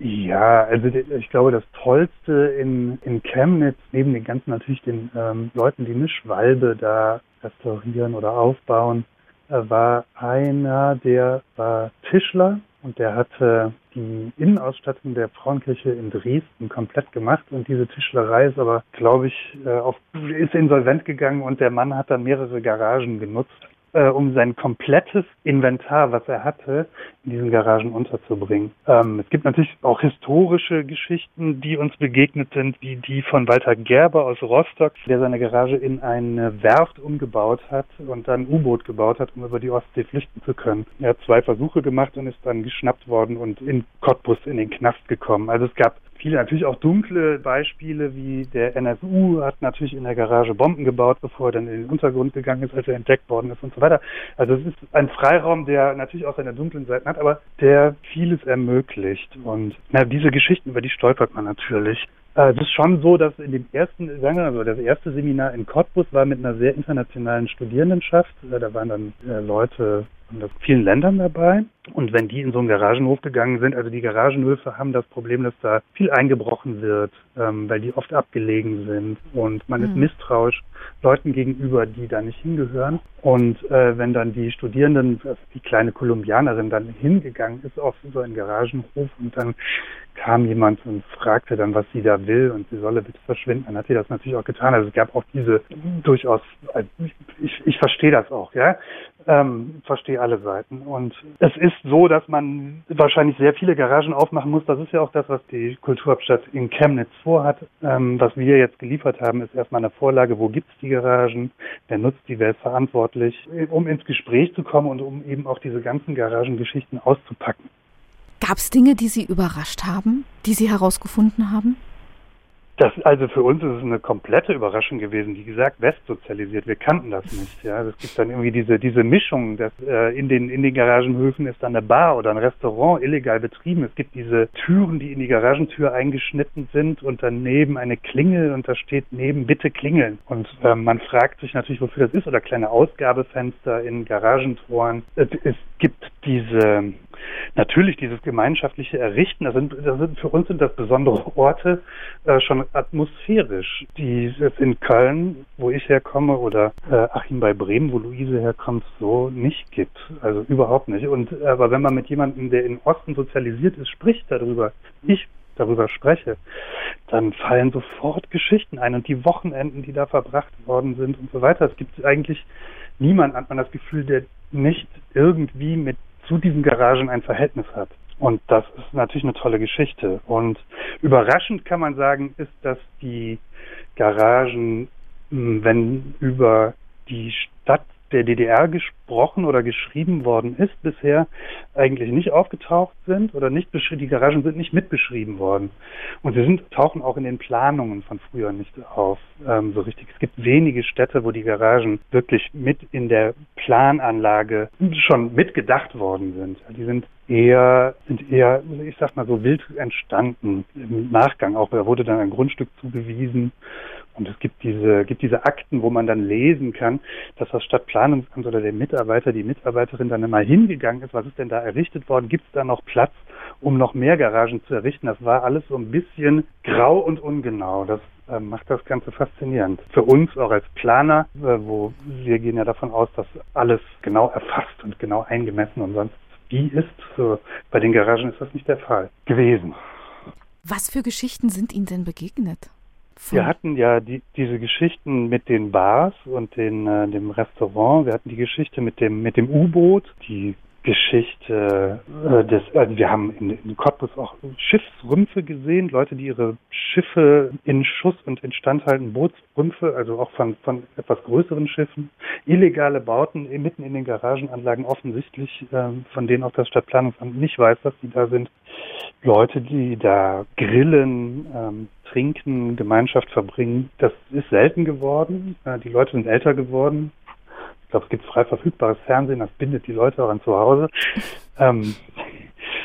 Ja, also ich glaube, das Tollste in, in Chemnitz, neben den ganzen natürlich den ähm, Leuten, die eine Schwalbe da restaurieren oder aufbauen, äh, war einer, der war Tischler und der hatte die Innenausstattung der Frauenkirche in Dresden komplett gemacht und diese Tischlerei ist aber, glaube ich, äh, auf, ist insolvent gegangen und der Mann hat dann mehrere Garagen genutzt äh, um sein komplettes Inventar, was er hatte, in diesen Garagen unterzubringen. Ähm, es gibt natürlich auch historische Geschichten, die uns begegnet sind, wie die von Walter Gerber aus Rostock, der seine Garage in eine Werft umgebaut hat und dann U-Boot gebaut hat, um über die Ostsee flüchten zu können. Er hat zwei Versuche gemacht und ist dann geschnappt worden und in Cottbus in den Knast gekommen. Also es gab viele natürlich auch dunkle Beispiele, wie der NSU hat natürlich in der Garage Bomben gebaut, bevor er dann in den Untergrund gegangen ist, als er entdeckt worden ist und so weiter. Also es ist ein Freiraum, der natürlich auch seine dunklen Seiten hat, aber der vieles ermöglicht. Und na, diese Geschichten, über die stolpert man natürlich. Äh, es ist schon so, dass in dem ersten, sagen wir mal so, das erste Seminar in Cottbus war mit einer sehr internationalen Studierendenschaft. Äh, da waren dann äh, Leute aus vielen Ländern dabei. Und wenn die in so einen Garagenhof gegangen sind, also die Garagenhöfe haben das Problem, dass da viel eingebrochen wird, ähm, weil die oft abgelegen sind und man mhm. ist misstrauisch Leuten gegenüber, die da nicht hingehören. Und äh, wenn dann die Studierenden, also die kleine Kolumbianerin dann hingegangen ist auf so einen Garagenhof und dann kam jemand und fragte dann, was sie da will und sie solle bitte verschwinden, dann hat sie das natürlich auch getan. Also es gab auch diese durchaus, also ich, ich verstehe das auch, ja, ähm, verstehe alle Seiten. Und es ist so, dass man wahrscheinlich sehr viele Garagen aufmachen muss. Das ist ja auch das, was die Kulturhauptstadt in Chemnitz vorhat. Ähm, was wir jetzt geliefert haben, ist erstmal eine Vorlage, wo gibt es die Garagen, wer nutzt die, wer ist verantwortlich, um ins Gespräch zu kommen und um eben auch diese ganzen Garagengeschichten auszupacken. Gab es Dinge, die Sie überrascht haben, die Sie herausgefunden haben? Das, also für uns ist es eine komplette Überraschung gewesen. Wie gesagt, westsozialisiert. Wir kannten das nicht. Ja, es gibt dann irgendwie diese diese Mischung, dass äh, in den in den Garagenhöfen ist dann eine Bar oder ein Restaurant illegal betrieben. Es gibt diese Türen, die in die Garagentür eingeschnitten sind und daneben eine Klingel und da steht neben bitte klingeln. Und äh, man fragt sich natürlich, wofür das ist oder kleine Ausgabefenster in Garagentoren. Es, es gibt diese natürlich dieses gemeinschaftliche Errichten, das sind, das sind für uns sind das besondere Orte, äh, schon atmosphärisch, die es in Köln, wo ich herkomme, oder äh, Achim bei Bremen, wo Luise herkommt, so nicht gibt. Also überhaupt nicht. Und aber wenn man mit jemandem, der im Osten sozialisiert ist, spricht darüber, ich darüber spreche, dann fallen sofort Geschichten ein und die Wochenenden, die da verbracht worden sind und so weiter. Es gibt eigentlich niemand, hat man das Gefühl, der nicht irgendwie mit zu diesen Garagen ein Verhältnis hat. Und das ist natürlich eine tolle Geschichte. Und überraschend kann man sagen, ist, dass die Garagen, hm, wenn über die Stadt der DDR gesprochen oder geschrieben worden ist, bisher eigentlich nicht aufgetaucht sind oder nicht die Garagen sind nicht mitbeschrieben worden. Und sie sind, tauchen auch in den Planungen von früher nicht auf, ähm, so richtig. Es gibt wenige Städte, wo die Garagen wirklich mit in der Plananlage schon mitgedacht worden sind. Die sind eher, sind eher, ich sag mal so wild entstanden im Nachgang auch. Da wurde dann ein Grundstück zugewiesen und es gibt diese, gibt diese Akten, wo man dann lesen kann, dass das Stadtplanungsamt oder der Mitarbeiter, die Mitarbeiterin dann einmal hingegangen ist, was ist denn da errichtet worden? Gibt es da noch Platz, um noch mehr Garagen zu errichten? Das war alles so ein bisschen grau und ungenau. Das äh, macht das Ganze faszinierend. Für uns auch als Planer, äh, wo wir gehen ja davon aus, dass alles genau erfasst und genau eingemessen und sonst wie ist. So, bei den Garagen ist das nicht der Fall gewesen. Was für Geschichten sind Ihnen denn begegnet? Wir hatten ja die, diese Geschichten mit den Bars und den, äh, dem Restaurant. Wir hatten die Geschichte mit dem, mit dem U-Boot, die Geschichte äh, des, also wir haben in, in Cottbus auch Schiffsrümpfe gesehen, Leute, die ihre Schiffe in Schuss und instand halten, Bootsrümpfe, also auch von, von etwas größeren Schiffen, illegale Bauten mitten in den Garagenanlagen offensichtlich, äh, von denen auch das Stadtplanungsamt nicht weiß, dass die da sind. Leute, die da grillen, ähm, trinken, Gemeinschaft verbringen, das ist selten geworden. Die Leute sind älter geworden. Ich glaube, es gibt frei verfügbares Fernsehen, das bindet die Leute auch an zu Hause. Ähm,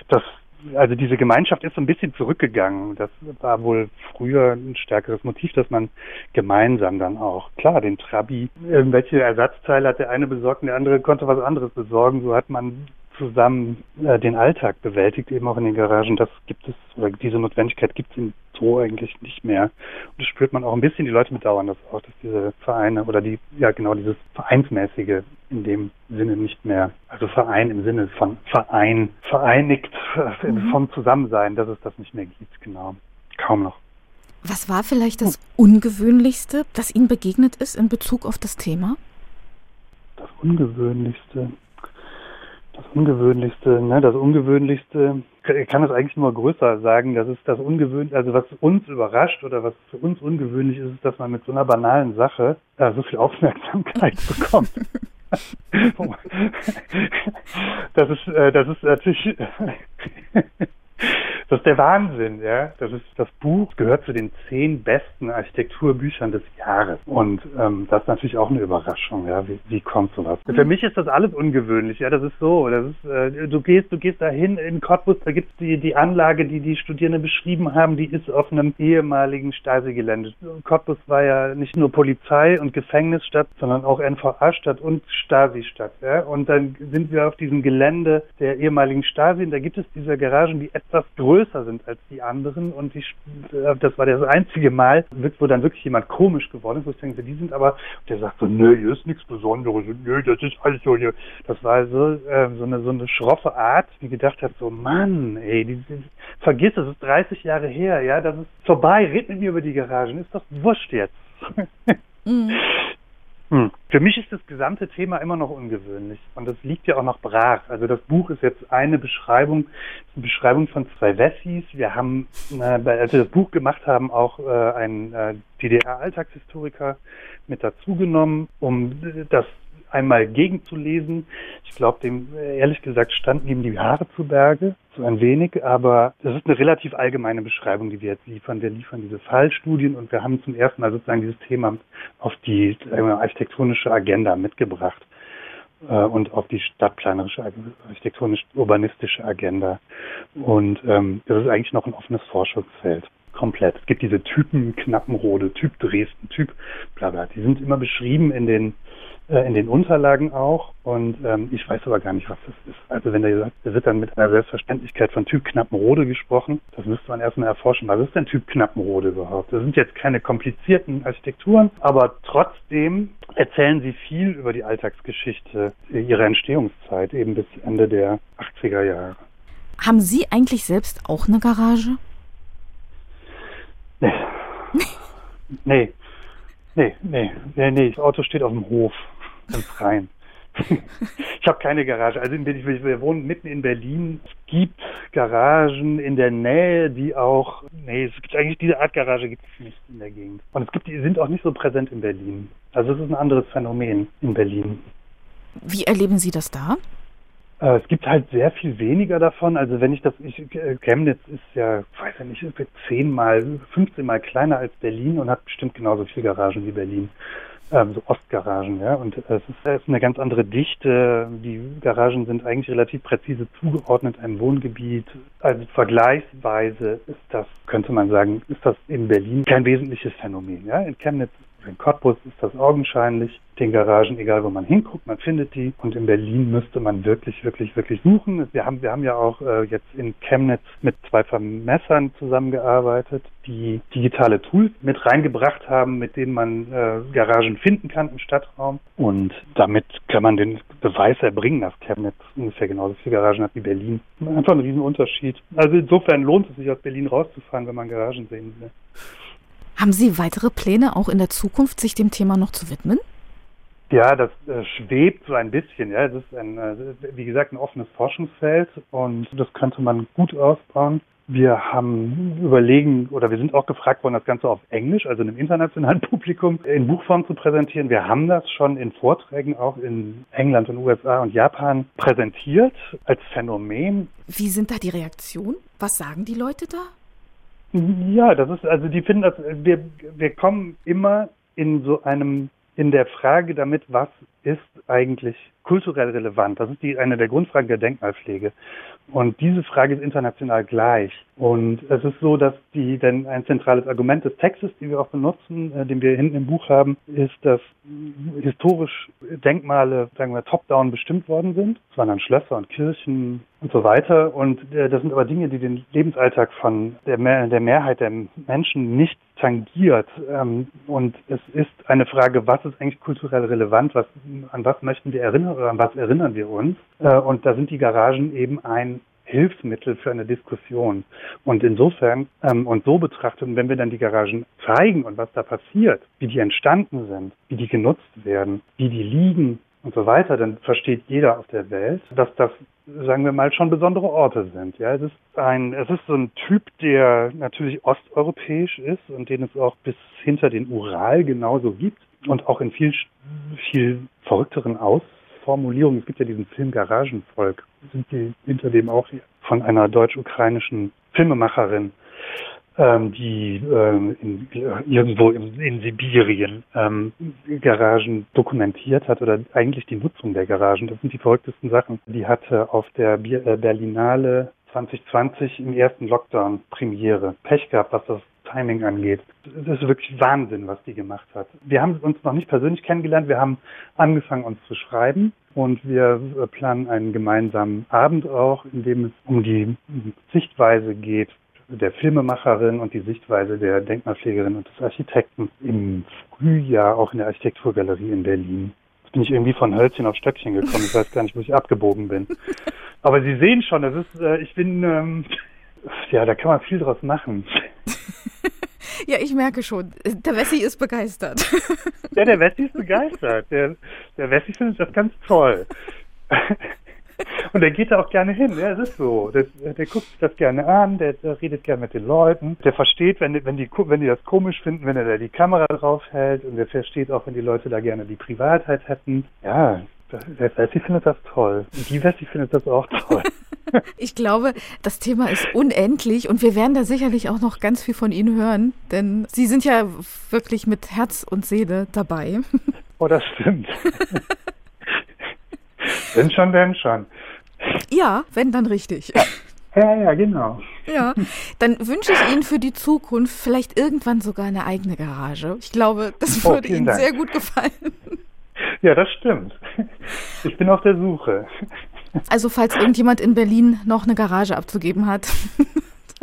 das, also diese Gemeinschaft ist so ein bisschen zurückgegangen. Das war wohl früher ein stärkeres Motiv, dass man gemeinsam dann auch, klar, den Trabi, irgendwelche Ersatzteile hat der eine besorgt und der andere konnte was anderes besorgen. So hat man zusammen äh, den Alltag bewältigt, eben auch in den Garagen. Das gibt es, oder diese Notwendigkeit gibt es in so eigentlich nicht mehr. Und das spürt man auch ein bisschen, die Leute bedauern das auch, dass diese Vereine oder die, ja genau, dieses Vereinsmäßige in dem Sinne nicht mehr, also Verein im Sinne von Verein, vereinigt äh, mhm. vom Zusammensein, dass es das nicht mehr gibt, genau. Kaum noch. Was war vielleicht das Ungewöhnlichste, das Ihnen begegnet ist in Bezug auf das Thema? Das Ungewöhnlichste. Das Ungewöhnlichste, ne, das Ungewöhnlichste, ich kann es eigentlich nur größer sagen, das ist das Ungewöhnliche, also was uns überrascht oder was für uns ungewöhnlich ist, ist, dass man mit so einer banalen Sache äh, so viel Aufmerksamkeit bekommt. das ist, äh, das ist natürlich Das ist der Wahnsinn, ja. Das ist das Buch gehört zu den zehn besten Architekturbüchern des Jahres. Und ähm, das ist natürlich auch eine Überraschung, ja. Wie, wie kommt sowas? Mhm. Für mich ist das alles ungewöhnlich, ja. Das ist so. Das ist, äh, du gehst, du gehst dahin in Cottbus, da gibt's die die Anlage, die die Studierenden beschrieben haben, die ist auf einem ehemaligen Stasi-Gelände. Cottbus war ja nicht nur Polizei und Gefängnisstadt, sondern auch NVA-Stadt und Stasi-Stadt, ja. Und dann sind wir auf diesem Gelände der ehemaligen Stasi und da gibt es diese Garagen, die etwas größer größer sind als die anderen und die, äh, das war das einzige Mal, wo dann wirklich jemand komisch geworden ist, wo ich denke, die sind aber, der sagt so, nö, hier ist nichts Besonderes, nö, das ist alles so hier. Das war so, äh, so eine, so eine schroffe Art, die gedacht hat, so, Mann, ey, die, die, vergiss, das ist 30 Jahre her, ja, das ist vorbei, red mit mir über die Garagen, ist doch wurscht jetzt. Mhm. Hm. Für mich ist das gesamte Thema immer noch ungewöhnlich und das liegt ja auch noch brach. Also das Buch ist jetzt eine Beschreibung, eine Beschreibung von zwei Wessis. Wir haben, äh, als wir das Buch gemacht haben, auch äh, einen äh, DDR-Alltagshistoriker mit dazugenommen, um das einmal gegenzulesen. Ich glaube, dem ehrlich gesagt standen ihm die Haare zu Berge, so ein wenig, aber das ist eine relativ allgemeine Beschreibung, die wir jetzt liefern. Wir liefern diese Fallstudien und wir haben zum ersten Mal sozusagen dieses Thema auf die wir, architektonische Agenda mitgebracht äh, und auf die stadtplanerische, architektonisch-urbanistische Agenda. Und ähm, das ist eigentlich noch ein offenes Forschungsfeld komplett. Es gibt diese Typen Knappenrode, Typ Dresden, Typ bla bla. Die sind immer beschrieben in den äh, in den Unterlagen auch. Und ähm, ich weiß aber gar nicht, was das ist. Also wenn der sagt, da wird dann mit einer Selbstverständlichkeit von Typ Knappenrode gesprochen, das müsste man erstmal erforschen. Was ist denn Typ Knappenrode überhaupt? Das sind jetzt keine komplizierten Architekturen, aber trotzdem erzählen sie viel über die Alltagsgeschichte ihrer Entstehungszeit, eben bis Ende der 80er Jahre. Haben Sie eigentlich selbst auch eine Garage? Nee. nee. Nee, nee, nee, nee, das Auto steht auf dem Hof im Freien. ich habe keine Garage. Also in, wir wohnen mitten in Berlin. Es gibt Garagen in der Nähe, die auch, nee, es gibt eigentlich diese Art Garage gibt es nicht in der Gegend. Und es gibt, die sind auch nicht so präsent in Berlin. Also es ist ein anderes Phänomen in Berlin. Wie erleben Sie das da? Äh, es gibt halt sehr viel weniger davon. Also wenn ich das, ich, äh, Chemnitz ist ja, weiß ja nicht, zehnmal, 15 mal kleiner als Berlin und hat bestimmt genauso viele Garagen wie Berlin. Ähm, so Ostgaragen, ja. Und es ist, es ist eine ganz andere Dichte. Die Garagen sind eigentlich relativ präzise zugeordnet einem Wohngebiet. Also vergleichsweise ist das, könnte man sagen, ist das in Berlin kein wesentliches Phänomen. Ja. In Chemnitz in Cottbus ist das augenscheinlich. Den Garagen, egal wo man hinguckt, man findet die. Und in Berlin müsste man wirklich, wirklich, wirklich suchen. Wir haben, wir haben ja auch äh, jetzt in Chemnitz mit zwei Vermessern zusammengearbeitet, die digitale Tools mit reingebracht haben, mit denen man äh, Garagen finden kann im Stadtraum. Und damit kann man den Beweis erbringen, dass Chemnitz ungefähr genauso viele Garagen hat wie Berlin. Einfach ein Riesenunterschied. Also insofern lohnt es sich aus Berlin rauszufahren, wenn man Garagen sehen will. Haben Sie weitere Pläne, auch in der Zukunft sich dem Thema noch zu widmen? Ja, das äh, schwebt so ein bisschen. Ja, es ist ein, äh, wie gesagt, ein offenes Forschungsfeld und das könnte man gut ausbauen. Wir haben überlegen oder wir sind auch gefragt worden, das Ganze auf Englisch, also einem internationalen Publikum, in Buchform zu präsentieren. Wir haben das schon in Vorträgen auch in England und USA und Japan präsentiert als Phänomen. Wie sind da die Reaktionen? Was sagen die Leute da? Ja, das ist, also die finden das, wir, wir kommen immer in so einem, in der Frage damit, was ist eigentlich kulturell relevant? Das ist die, eine der Grundfragen der Denkmalpflege. Und diese Frage ist international gleich. Und es ist so, dass die, denn ein zentrales Argument des Textes, den wir auch benutzen, äh, den wir hinten im Buch haben, ist, dass historisch Denkmale, sagen wir, top-down bestimmt worden sind. Es waren dann Schlösser und Kirchen und so weiter. Und äh, das sind aber Dinge, die den Lebensalltag von der, Mehr der Mehrheit der Menschen nicht tangiert. Ähm, und es ist eine Frage, was ist eigentlich kulturell relevant? Was, an was möchten wir erinnern oder an was erinnern wir uns? Äh, und da sind die Garagen eben ein Hilfsmittel für eine Diskussion. Und insofern ähm, und so betrachtet, wenn wir dann die Garagen zeigen und was da passiert, wie die entstanden sind, wie die genutzt werden, wie die liegen und so weiter, dann versteht jeder auf der Welt, dass das, sagen wir mal, schon besondere Orte sind. Ja, es ist ein, es ist so ein Typ, der natürlich osteuropäisch ist und den es auch bis hinter den Ural genauso gibt und auch in viel, viel verrückteren Aus Formulierung. Es gibt ja diesen Film Garagenvolk. Sind die hinter dem auch von einer deutsch-ukrainischen Filmemacherin, die ähm, in, irgendwo in, in Sibirien ähm, Garagen dokumentiert hat oder eigentlich die Nutzung der Garagen. Das sind die verrücktesten Sachen. Die hatte auf der äh, Berlinale 2020 im ersten Lockdown Premiere. Pech gehabt, was das Timing angeht. Das ist wirklich Wahnsinn, was die gemacht hat. Wir haben uns noch nicht persönlich kennengelernt. Wir haben angefangen, uns zu schreiben und wir planen einen gemeinsamen Abend auch, in dem es um die Sichtweise geht der Filmemacherin und die Sichtweise der Denkmalpflegerin und des Architekten im Frühjahr auch in der Architekturgalerie in Berlin. Jetzt bin ich irgendwie von Hölzchen auf Stöckchen gekommen. Ich weiß gar nicht, wo ich abgebogen bin. Aber Sie sehen schon, das ist, äh, ich bin, ähm, ja, da kann man viel draus machen. Ja, ich merke schon. Der Wessi ist begeistert. Ja, der Wessi ist begeistert. Der, der Wessi findet das ganz toll. Und der geht da auch gerne hin, ja, es ist so. Der, der guckt sich das gerne an, der, der, redet gerne mit den Leuten. Der versteht, wenn, wenn, die, wenn die das komisch finden, wenn er da die Kamera drauf hält. Und der versteht auch, wenn die Leute da gerne die Privatheit hätten. Ja, der Wessi findet das toll. Und die Wessi findet das auch toll. Ich glaube, das Thema ist unendlich und wir werden da sicherlich auch noch ganz viel von Ihnen hören, denn Sie sind ja wirklich mit Herz und Seele dabei. Oh, das stimmt. wenn schon, wenn schon. Ja, wenn dann richtig. Ja, ja, genau. Ja, dann wünsche ich Ihnen für die Zukunft vielleicht irgendwann sogar eine eigene Garage. Ich glaube, das würde oh, Ihnen Dank. sehr gut gefallen. Ja, das stimmt. Ich bin auf der Suche. Also falls irgendjemand in Berlin noch eine Garage abzugeben hat,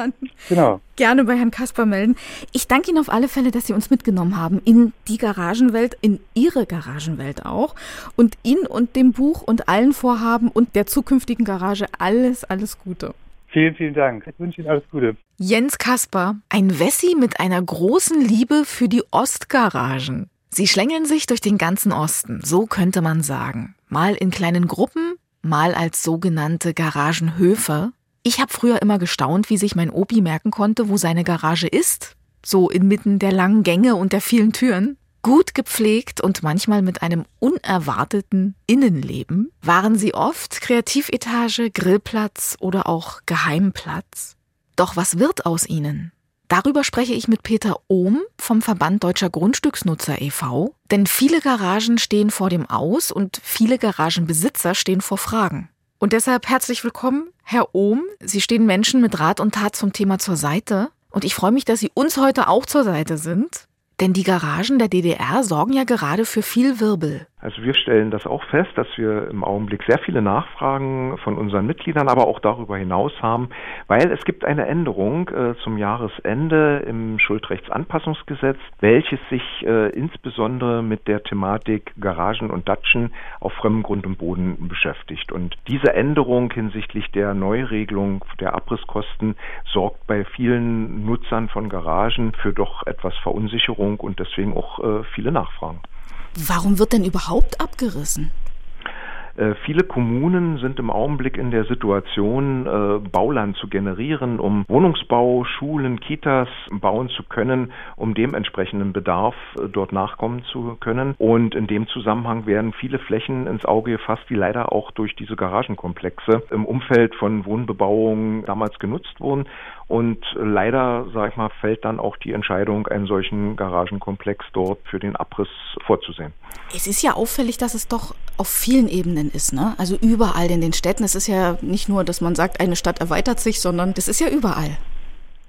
dann genau. gerne bei Herrn Kasper melden. Ich danke Ihnen auf alle Fälle, dass Sie uns mitgenommen haben in die Garagenwelt, in Ihre Garagenwelt auch. Und Ihnen und dem Buch und allen Vorhaben und der zukünftigen Garage alles, alles Gute. Vielen, vielen Dank. Ich wünsche Ihnen alles Gute. Jens Kasper, ein Wessi mit einer großen Liebe für die Ostgaragen. Sie schlängeln sich durch den ganzen Osten, so könnte man sagen. Mal in kleinen Gruppen, mal als sogenannte Garagenhöfe. Ich habe früher immer gestaunt, wie sich mein Opi merken konnte, wo seine Garage ist, so inmitten der langen Gänge und der vielen Türen. Gut gepflegt und manchmal mit einem unerwarteten Innenleben waren sie oft Kreativetage, Grillplatz oder auch Geheimplatz. Doch was wird aus ihnen? Darüber spreche ich mit Peter Ohm vom Verband Deutscher Grundstücksnutzer e.V., denn viele Garagen stehen vor dem Aus und viele Garagenbesitzer stehen vor Fragen. Und deshalb herzlich willkommen, Herr Ohm. Sie stehen Menschen mit Rat und Tat zum Thema zur Seite. Und ich freue mich, dass Sie uns heute auch zur Seite sind. Denn die Garagen der DDR sorgen ja gerade für viel Wirbel. Also wir stellen das auch fest, dass wir im Augenblick sehr viele Nachfragen von unseren Mitgliedern, aber auch darüber hinaus haben, weil es gibt eine Änderung äh, zum Jahresende im Schuldrechtsanpassungsgesetz, welches sich äh, insbesondere mit der Thematik Garagen und Datschen auf fremdem Grund und Boden beschäftigt. Und diese Änderung hinsichtlich der Neuregelung der Abrisskosten sorgt bei vielen Nutzern von Garagen für doch etwas Verunsicherung und deswegen auch äh, viele Nachfragen. Warum wird denn überhaupt abgerissen? Äh, viele Kommunen sind im Augenblick in der Situation, äh, Bauland zu generieren, um Wohnungsbau, Schulen, Kitas bauen zu können, um dem entsprechenden Bedarf äh, dort nachkommen zu können. Und in dem Zusammenhang werden viele Flächen ins Auge gefasst, die leider auch durch diese Garagenkomplexe im Umfeld von Wohnbebauung damals genutzt wurden. Und leider, sag ich mal, fällt dann auch die Entscheidung, einen solchen Garagenkomplex dort für den Abriss vorzusehen. Es ist ja auffällig, dass es doch auf vielen Ebenen ist, ne? Also überall in den Städten. Es ist ja nicht nur, dass man sagt, eine Stadt erweitert sich, sondern das ist ja überall.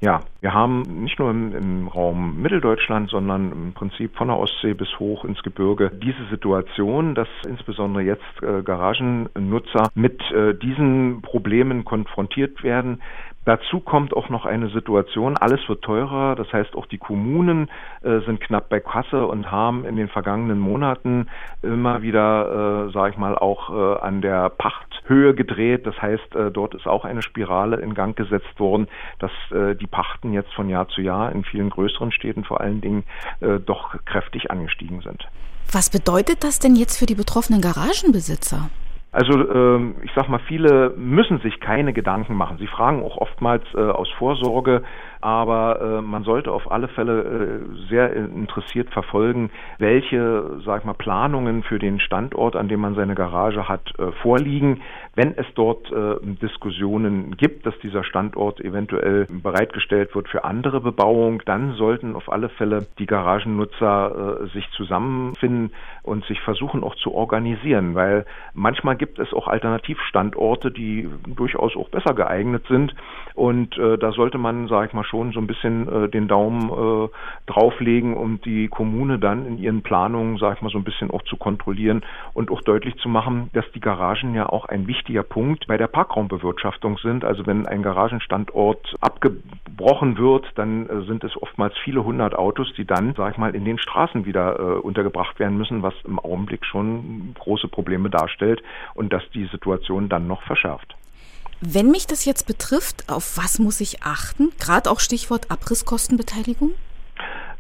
Ja, wir haben nicht nur im, im, Raum Mitteldeutschland, sondern im Prinzip von der Ostsee bis hoch ins Gebirge diese Situation, dass insbesondere jetzt äh, Garagennutzer mit äh, diesen Problemen konfrontiert werden. Dazu kommt auch noch eine Situation, alles wird teurer, das heißt auch die Kommunen äh, sind knapp bei Kasse und haben in den vergangenen Monaten immer wieder, äh, sage ich mal, auch äh, an der Pachthöhe gedreht. Das heißt, äh, dort ist auch eine Spirale in Gang gesetzt worden, dass äh, die Pachten jetzt von Jahr zu Jahr in vielen größeren Städten vor allen Dingen äh, doch kräftig angestiegen sind. Was bedeutet das denn jetzt für die betroffenen Garagenbesitzer? Also ähm, ich sag mal, viele müssen sich keine Gedanken machen. Sie fragen auch oftmals äh, aus Vorsorge, aber äh, man sollte auf alle Fälle äh, sehr interessiert verfolgen, welche, sag mal, Planungen für den Standort, an dem man seine Garage hat, äh, vorliegen. Wenn es dort äh, Diskussionen gibt, dass dieser Standort eventuell bereitgestellt wird für andere Bebauung, dann sollten auf alle Fälle die Garagennutzer äh, sich zusammenfinden und sich versuchen auch zu organisieren, weil manchmal gibt es auch Alternativstandorte, die durchaus auch besser geeignet sind und äh, da sollte man, sage ich mal, schon so ein bisschen äh, den Daumen äh, drauflegen, um die Kommune dann in ihren Planungen, sage ich mal, so ein bisschen auch zu kontrollieren und auch deutlich zu machen, dass die Garagen ja auch ein wichtiger Punkt bei der Parkraumbewirtschaftung sind. Also wenn ein Garagenstandort abgebrochen wird, dann äh, sind es oftmals viele hundert Autos, die dann, sage ich mal, in den Straßen wieder äh, untergebracht werden müssen, was im Augenblick schon große Probleme darstellt und das die Situation dann noch verschärft. Wenn mich das jetzt betrifft, auf was muss ich achten? Gerade auch Stichwort Abrisskostenbeteiligung?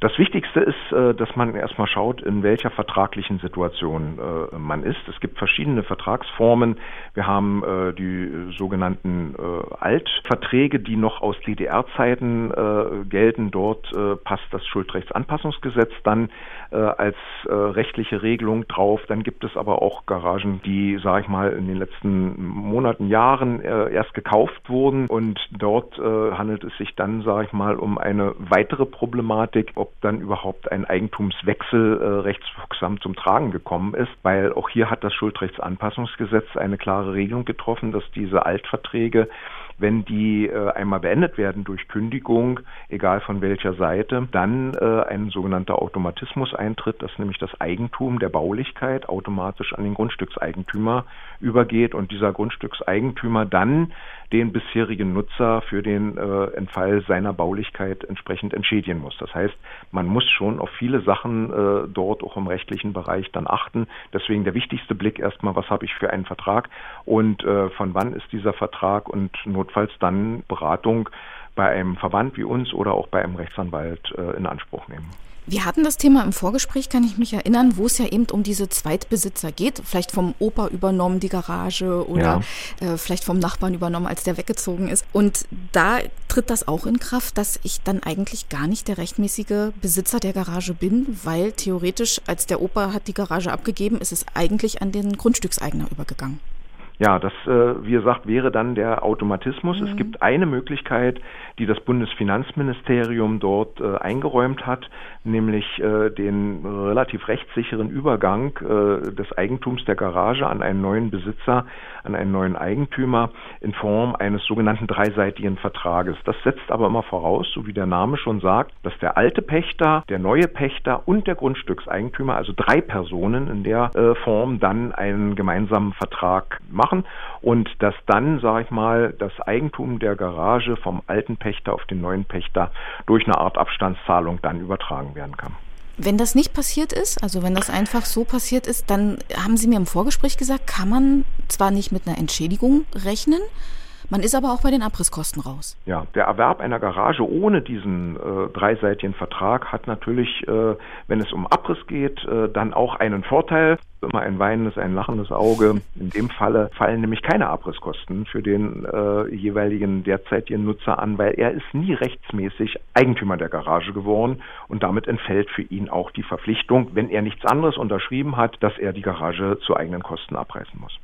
Das Wichtigste ist, äh, dass man erstmal schaut, in welcher vertraglichen Situation äh, man ist. Es gibt verschiedene Vertragsformen. Wir haben äh, die sogenannten Altverträge, die noch aus DDR-Zeiten gelten. Dort passt das Schuldrechtsanpassungsgesetz dann als rechtliche Regelung drauf. Dann gibt es aber auch Garagen, die, sage ich mal, in den letzten Monaten, Jahren erst gekauft wurden. Und dort handelt es sich dann, sage ich mal, um eine weitere Problematik, ob dann überhaupt ein Eigentumswechsel äh, rechtswirksam zum Tragen gekommen ist, weil auch hier hat das Schuldrechtsanpassungsgesetz eine klare Regelung getroffen, dass diese Altverträge wenn die äh, einmal beendet werden durch Kündigung, egal von welcher Seite, dann äh, ein sogenannter Automatismus eintritt, dass nämlich das Eigentum der Baulichkeit automatisch an den Grundstückseigentümer übergeht und dieser Grundstückseigentümer dann den bisherigen Nutzer für den äh, Entfall seiner Baulichkeit entsprechend entschädigen muss. Das heißt, man muss schon auf viele Sachen äh, dort auch im rechtlichen Bereich dann achten. Deswegen der wichtigste Blick erstmal, was habe ich für einen Vertrag und äh, von wann ist dieser Vertrag und notfalls dann Beratung bei einem Verband wie uns oder auch bei einem Rechtsanwalt äh, in Anspruch nehmen. Wir hatten das Thema im Vorgespräch, kann ich mich erinnern, wo es ja eben um diese Zweitbesitzer geht. Vielleicht vom Opa übernommen, die Garage oder ja. äh, vielleicht vom Nachbarn übernommen, als der weggezogen ist. Und da tritt das auch in Kraft, dass ich dann eigentlich gar nicht der rechtmäßige Besitzer der Garage bin, weil theoretisch, als der Opa hat die Garage abgegeben, ist es eigentlich an den Grundstückseigner übergegangen. Ja, das, äh, wie gesagt, wäre dann der Automatismus. Mhm. Es gibt eine Möglichkeit, die das Bundesfinanzministerium dort äh, eingeräumt hat, nämlich äh, den relativ rechtssicheren Übergang äh, des Eigentums der Garage an einen neuen Besitzer, an einen neuen Eigentümer in Form eines sogenannten dreiseitigen Vertrages. Das setzt aber immer voraus, so wie der Name schon sagt, dass der alte Pächter, der neue Pächter und der Grundstückseigentümer, also drei Personen in der äh, Form, dann einen gemeinsamen Vertrag machen machen und dass dann, sage ich mal, das Eigentum der Garage vom alten Pächter auf den neuen Pächter durch eine Art Abstandszahlung dann übertragen werden kann. Wenn das nicht passiert ist, also wenn das einfach so passiert ist, dann haben Sie mir im Vorgespräch gesagt, kann man zwar nicht mit einer Entschädigung rechnen, man ist aber auch bei den Abrisskosten raus. Ja, der Erwerb einer Garage ohne diesen äh, dreiseitigen Vertrag hat natürlich, äh, wenn es um Abriss geht, äh, dann auch einen Vorteil immer ein weinendes, ein lachendes Auge. In dem Falle fallen nämlich keine Abrisskosten für den äh, jeweiligen derzeitigen Nutzer an, weil er ist nie rechtsmäßig Eigentümer der Garage geworden und damit entfällt für ihn auch die Verpflichtung, wenn er nichts anderes unterschrieben hat, dass er die Garage zu eigenen Kosten abreißen muss.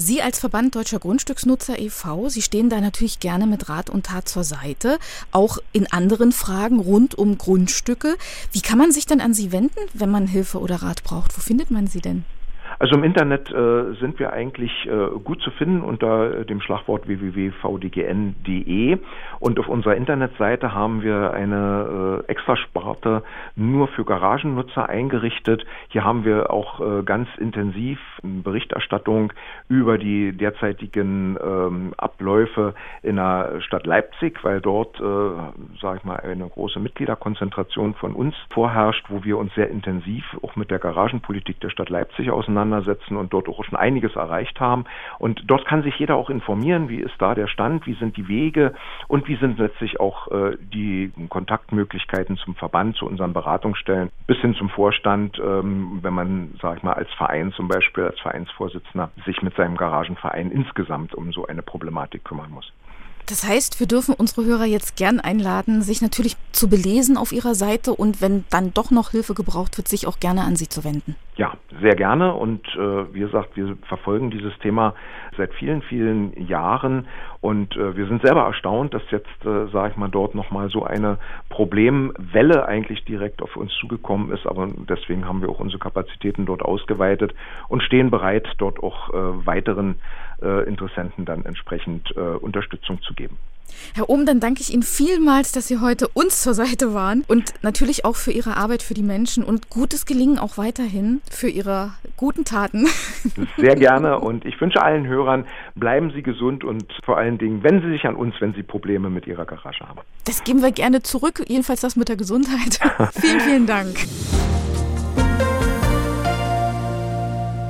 Sie als Verband Deutscher Grundstücksnutzer e.V., Sie stehen da natürlich gerne mit Rat und Tat zur Seite, auch in anderen Fragen rund um Grundstücke. Wie kann man sich denn an Sie wenden, wenn man Hilfe oder Rat braucht? Wo findet man Sie denn? Also im Internet äh, sind wir eigentlich äh, gut zu finden unter dem Schlagwort www.vdgn.de und auf unserer Internetseite haben wir eine äh, Extrasparte nur für Garagennutzer eingerichtet. Hier haben wir auch äh, ganz intensiv Berichterstattung über die derzeitigen ähm, Abläufe in der Stadt Leipzig, weil dort, äh, sage ich mal, eine große Mitgliederkonzentration von uns vorherrscht, wo wir uns sehr intensiv auch mit der Garagenpolitik der Stadt Leipzig auseinandersetzen auseinandersetzen und dort auch schon einiges erreicht haben. Und dort kann sich jeder auch informieren, wie ist da der Stand, wie sind die Wege und wie sind letztlich auch äh, die Kontaktmöglichkeiten zum Verband, zu unseren Beratungsstellen bis hin zum Vorstand, ähm, wenn man, sag ich mal, als Verein zum Beispiel, als Vereinsvorsitzender sich mit seinem Garagenverein insgesamt um so eine Problematik kümmern muss. Das heißt, wir dürfen unsere Hörer jetzt gern einladen, sich natürlich zu belesen auf ihrer Seite und wenn dann doch noch Hilfe gebraucht wird, sich auch gerne an Sie zu wenden. Ja, sehr gerne. Und äh, wie gesagt, wir verfolgen dieses Thema seit vielen, vielen Jahren. Und äh, wir sind selber erstaunt, dass jetzt, äh, sage ich mal, dort nochmal so eine Problemwelle eigentlich direkt auf uns zugekommen ist, aber deswegen haben wir auch unsere Kapazitäten dort ausgeweitet und stehen bereit, dort auch äh, weiteren äh, Interessenten dann entsprechend äh, Unterstützung zu geben. Herr Ohm, dann danke ich Ihnen vielmals, dass Sie heute uns zur Seite waren und natürlich auch für Ihre Arbeit für die Menschen und gutes Gelingen auch weiterhin für Ihre guten Taten. Sehr gerne und ich wünsche allen Hörern, bleiben Sie gesund und vor allen Dingen wenden Sie sich an uns, wenn Sie Probleme mit Ihrer Garage haben. Das geben wir gerne zurück, jedenfalls das mit der Gesundheit. vielen, vielen Dank.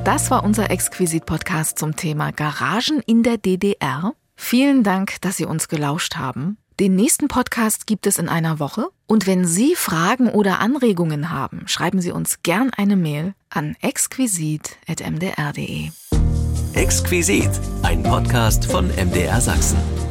Das war unser Exquisit-Podcast zum Thema Garagen in der DDR. Vielen Dank, dass Sie uns gelauscht haben. Den nächsten Podcast gibt es in einer Woche. Und wenn Sie Fragen oder Anregungen haben, schreiben Sie uns gern eine Mail an exquisit.mdr.de. Exquisit, ein Podcast von MDR Sachsen.